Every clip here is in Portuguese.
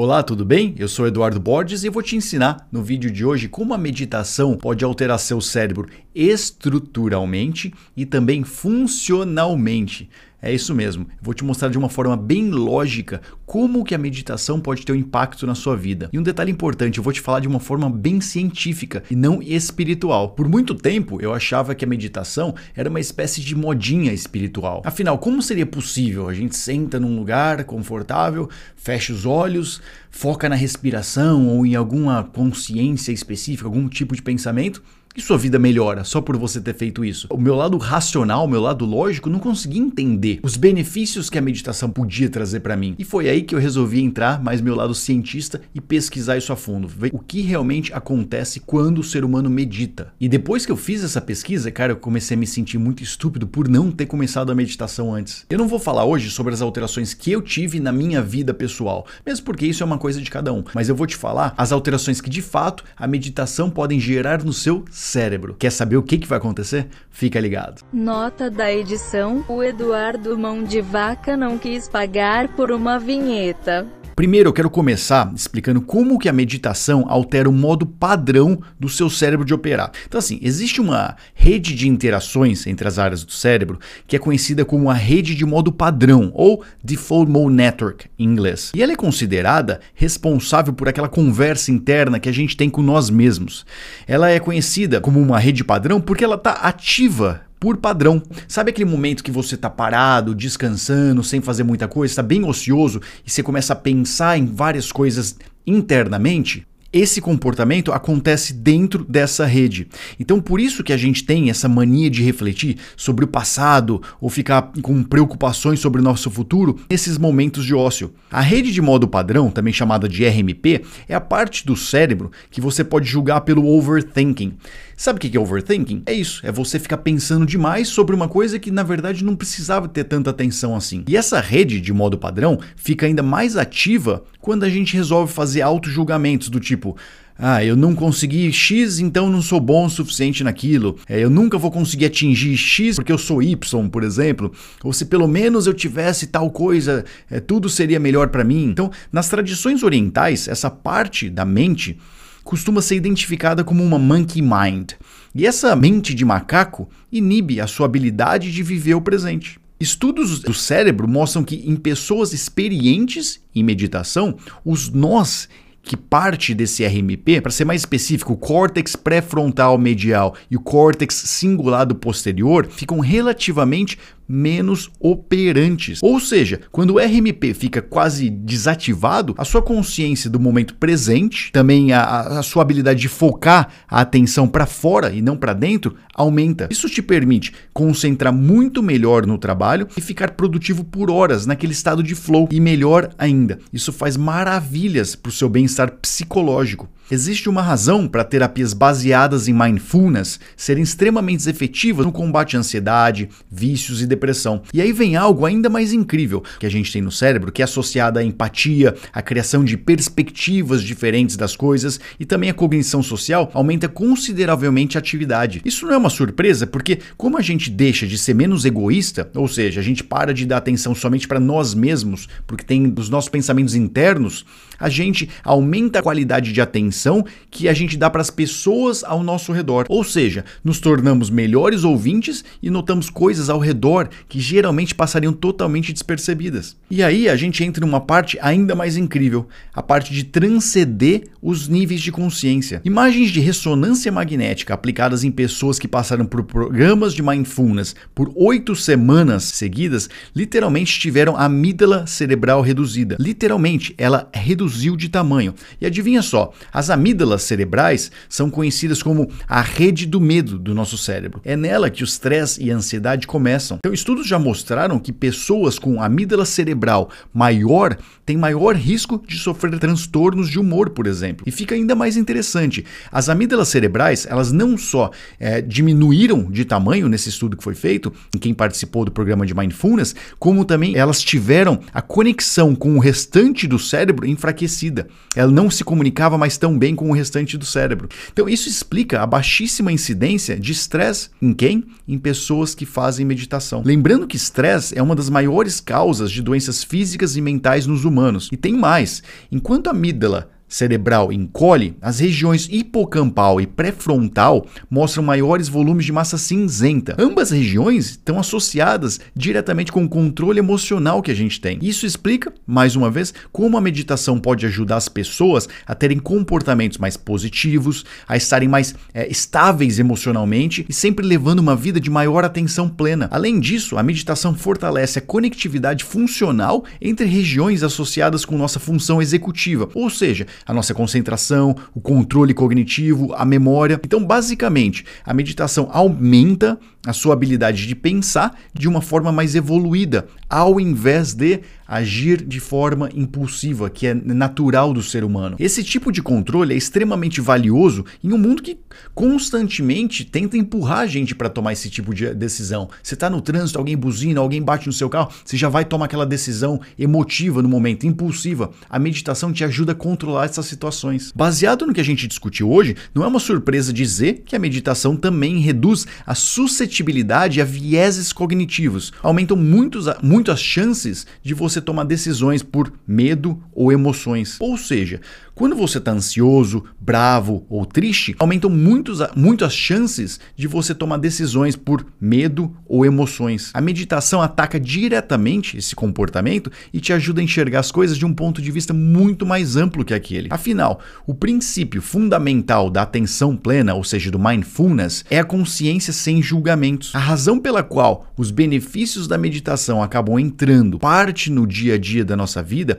Olá, tudo bem? Eu sou Eduardo Borges e vou te ensinar no vídeo de hoje como a meditação pode alterar seu cérebro estruturalmente e também funcionalmente. É isso mesmo. vou te mostrar de uma forma bem lógica como que a meditação pode ter um impacto na sua vida. E um detalhe importante, eu vou te falar de uma forma bem científica e não espiritual. Por muito tempo eu achava que a meditação era uma espécie de modinha espiritual. Afinal, como seria possível? A gente senta num lugar confortável, fecha os olhos, foca na respiração ou em alguma consciência específica, algum tipo de pensamento e sua vida melhora só por você ter feito isso. O meu lado racional, o meu lado lógico, não conseguia entender os benefícios que a meditação podia trazer para mim. E foi aí que eu resolvi entrar mais meu lado cientista e pesquisar isso a fundo, ver o que realmente acontece quando o ser humano medita. E depois que eu fiz essa pesquisa, cara, eu comecei a me sentir muito estúpido por não ter começado a meditação antes. Eu não vou falar hoje sobre as alterações que eu tive na minha vida pessoal, mesmo porque isso é uma coisa de cada um, mas eu vou te falar as alterações que de fato a meditação podem gerar no seu cérebro. Quer saber o que, que vai acontecer? Fica ligado. Nota da edição: o Eduardo Mão de Vaca não quis pagar por uma vinheta. Primeiro, eu quero começar explicando como que a meditação altera o modo padrão do seu cérebro de operar. Então, assim, existe uma rede de interações entre as áreas do cérebro que é conhecida como a rede de modo padrão, ou Default Mode Network em inglês. E ela é considerada responsável por aquela conversa interna que a gente tem com nós mesmos. Ela é conhecida como uma rede padrão porque ela está ativa por padrão. Sabe aquele momento que você está parado, descansando, sem fazer muita coisa, está bem ocioso e você começa a pensar em várias coisas internamente? Esse comportamento acontece dentro dessa rede. Então, por isso que a gente tem essa mania de refletir sobre o passado ou ficar com preocupações sobre o nosso futuro nesses momentos de ócio. A rede de modo padrão, também chamada de RMP, é a parte do cérebro que você pode julgar pelo overthinking. Sabe o que é overthinking? É isso, é você ficar pensando demais sobre uma coisa que na verdade não precisava ter tanta atenção assim. E essa rede de modo padrão fica ainda mais ativa quando a gente resolve fazer auto-julgamentos do tipo. Ah, eu não consegui X, então não sou bom o suficiente naquilo. É, eu nunca vou conseguir atingir X porque eu sou Y, por exemplo. Ou se pelo menos eu tivesse tal coisa, é, tudo seria melhor para mim. Então, nas tradições orientais, essa parte da mente costuma ser identificada como uma monkey mind. E essa mente de macaco inibe a sua habilidade de viver o presente. Estudos do cérebro mostram que em pessoas experientes em meditação, os nós que parte desse RMP, para ser mais específico, o córtex pré-frontal medial e o córtex cingulado posterior, ficam relativamente menos operantes. Ou seja, quando o RMP fica quase desativado, a sua consciência do momento presente, também a, a sua habilidade de focar a atenção para fora e não para dentro, aumenta. Isso te permite concentrar muito melhor no trabalho e ficar produtivo por horas naquele estado de flow. E melhor ainda, isso faz maravilhas para o seu bem-estar psicológico. Existe uma razão para terapias baseadas em mindfulness serem extremamente efetivas no combate à ansiedade, vícios e depressão. E aí vem algo ainda mais incrível que a gente tem no cérebro, que é associado à empatia, à criação de perspectivas diferentes das coisas e também a cognição social aumenta consideravelmente a atividade. Isso não é uma surpresa, porque como a gente deixa de ser menos egoísta, ou seja, a gente para de dar atenção somente para nós mesmos, porque tem os nossos pensamentos internos, a gente aumenta a qualidade de atenção atenção que a gente dá para as pessoas ao nosso redor. Ou seja, nos tornamos melhores ouvintes e notamos coisas ao redor que geralmente passariam totalmente despercebidas. E aí a gente entra numa parte ainda mais incrível, a parte de transcender os níveis de consciência. Imagens de ressonância magnética aplicadas em pessoas que passaram por programas de mindfulness por oito semanas seguidas literalmente tiveram a amígdala cerebral reduzida. Literalmente, ela reduziu de tamanho. E adivinha só, as as amígdalas cerebrais são conhecidas como a rede do medo do nosso cérebro. É nela que o estresse e a ansiedade começam. Então, estudos já mostraram que pessoas com amígdala cerebral maior têm maior risco de sofrer transtornos de humor, por exemplo. E fica ainda mais interessante: as amígdalas cerebrais, elas não só é, diminuíram de tamanho nesse estudo que foi feito, em quem participou do programa de Mindfulness, como também elas tiveram a conexão com o restante do cérebro enfraquecida. Ela não se comunicava mais tão bem com o restante do cérebro. Então, isso explica a baixíssima incidência de estresse em quem? Em pessoas que fazem meditação. Lembrando que estresse é uma das maiores causas de doenças físicas e mentais nos humanos. E tem mais: enquanto a amígdala cerebral encolhe, as regiões hipocampal e pré-frontal mostram maiores volumes de massa cinzenta. Ambas regiões estão associadas diretamente com o controle emocional que a gente tem. Isso explica, mais uma vez, como a meditação pode ajudar as pessoas a terem comportamentos mais positivos, a estarem mais é, estáveis emocionalmente e sempre levando uma vida de maior atenção plena. Além disso, a meditação fortalece a conectividade funcional entre regiões associadas com nossa função executiva, ou seja, a nossa concentração, o controle cognitivo, a memória. Então, basicamente, a meditação aumenta a sua habilidade de pensar de uma forma mais evoluída, ao invés de agir de forma impulsiva, que é natural do ser humano. Esse tipo de controle é extremamente valioso em um mundo que constantemente tenta empurrar a gente para tomar esse tipo de decisão. Você está no trânsito, alguém buzina, alguém bate no seu carro, você já vai tomar aquela decisão emotiva no momento, impulsiva. A meditação te ajuda a controlar essas situações. Baseado no que a gente discutiu hoje, não é uma surpresa dizer que a meditação também reduz a suscetibilidade a vieses cognitivos. Aumentam muitos, muito as chances de você tomar decisões por medo ou emoções. Ou seja, quando você está ansioso, bravo ou triste, aumentam muitos, muito as chances de você tomar decisões por medo ou emoções. A meditação ataca diretamente esse comportamento e te ajuda a enxergar as coisas de um ponto de vista muito mais amplo que aquele. Afinal, o princípio fundamental da atenção plena, ou seja, do mindfulness, é a consciência sem A razão pela qual os benefícios da meditação acabam entrando parte no dia a dia da nossa vida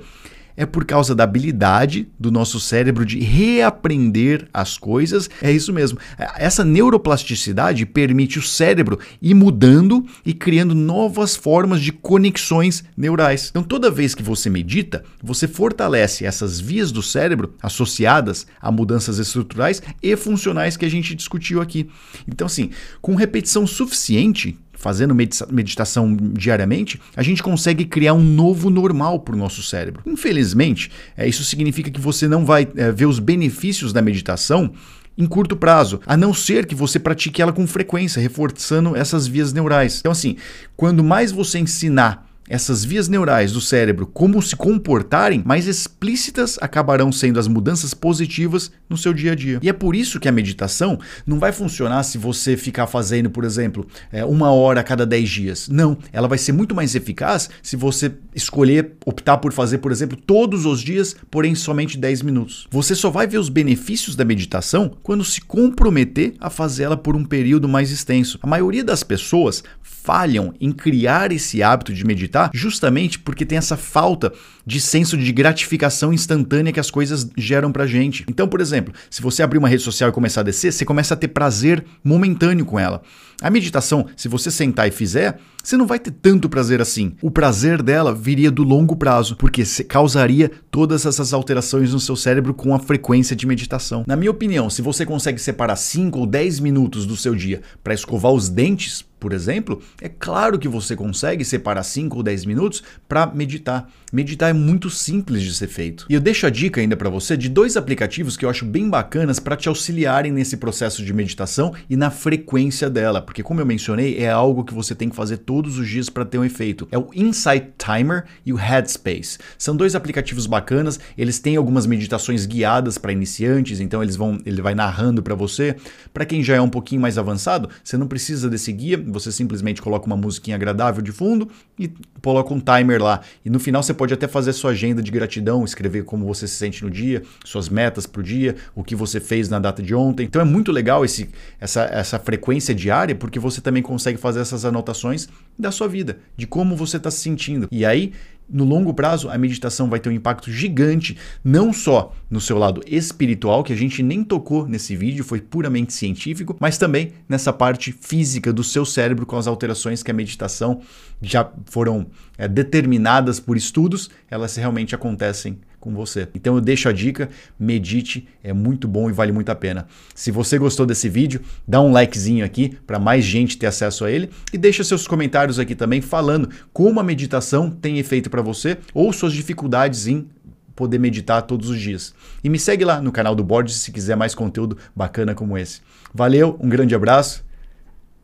é por causa da habilidade do nosso cérebro de reaprender as coisas. É isso mesmo. Essa neuroplasticidade permite o cérebro ir mudando e criando novas formas de conexões neurais. Então, toda vez que você medita, você fortalece essas vias do cérebro associadas a mudanças estruturais e funcionais que a gente discutiu aqui. Então, assim, com repetição suficiente, fazendo meditação diariamente, a gente consegue criar um novo normal para o nosso cérebro. Infelizmente, é, isso significa que você não vai é, ver os benefícios da meditação em curto prazo, a não ser que você pratique ela com frequência, reforçando essas vias neurais. Então, assim, quando mais você ensinar essas vias neurais do cérebro como se comportarem, mais explícitas acabarão sendo as mudanças positivas no seu dia a dia. E é por isso que a meditação não vai funcionar se você ficar fazendo, por exemplo, é, uma hora a cada 10 dias. Não, ela vai ser muito mais eficaz se você escolher optar por fazer, por exemplo, todos os dias, porém somente 10 minutos. Você só vai ver os benefícios da meditação quando se comprometer a fazê-la por um período mais extenso. A maioria das pessoas falham em criar esse hábito de meditar justamente porque tem essa falta de senso de gratificação instantânea que as coisas geram pra gente. Então, por exemplo, se você abrir uma rede social e começar a descer, você começa a ter prazer momentâneo com ela. A meditação, se você sentar e fizer, você não vai ter tanto prazer assim. O prazer dela viria do longo prazo, porque causaria todas essas alterações no seu cérebro com a frequência de meditação. Na minha opinião, se você consegue separar 5 ou 10 minutos do seu dia para escovar os dentes, por exemplo, é claro que você consegue separar 5 ou 10 minutos para meditar. Meditar é muito simples de ser feito. E eu deixo a dica ainda para você de dois aplicativos que eu acho bem bacanas para te auxiliarem nesse processo de meditação e na frequência dela, porque como eu mencionei, é algo que você tem que fazer todos os dias para ter um efeito. É o Insight Timer e o Headspace. São dois aplicativos bacanas, eles têm algumas meditações guiadas para iniciantes, então eles vão, ele vai narrando para você. Para quem já é um pouquinho mais avançado, você não precisa desse guia, você simplesmente coloca uma musiquinha agradável de fundo e coloca um timer lá. E no final você pode até fazer sua agenda de gratidão, escrever como você se sente no dia, suas metas para o dia, o que você fez na data de ontem. Então é muito legal esse, essa, essa frequência diária, porque você também consegue fazer essas anotações da sua vida, de como você está se sentindo. E aí no longo prazo, a meditação vai ter um impacto gigante, não só no seu lado espiritual, que a gente nem tocou nesse vídeo, foi puramente científico, mas também nessa parte física do seu cérebro, com as alterações que a meditação já foram é, determinadas por estudos, elas realmente acontecem com você. Então eu deixo a dica, medite, é muito bom e vale muito a pena. Se você gostou desse vídeo, dá um likezinho aqui para mais gente ter acesso a ele e deixa seus comentários aqui também falando como a meditação tem efeito para você ou suas dificuldades em poder meditar todos os dias. E me segue lá no canal do Borges se quiser mais conteúdo bacana como esse. Valeu, um grande abraço.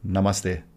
Namastê.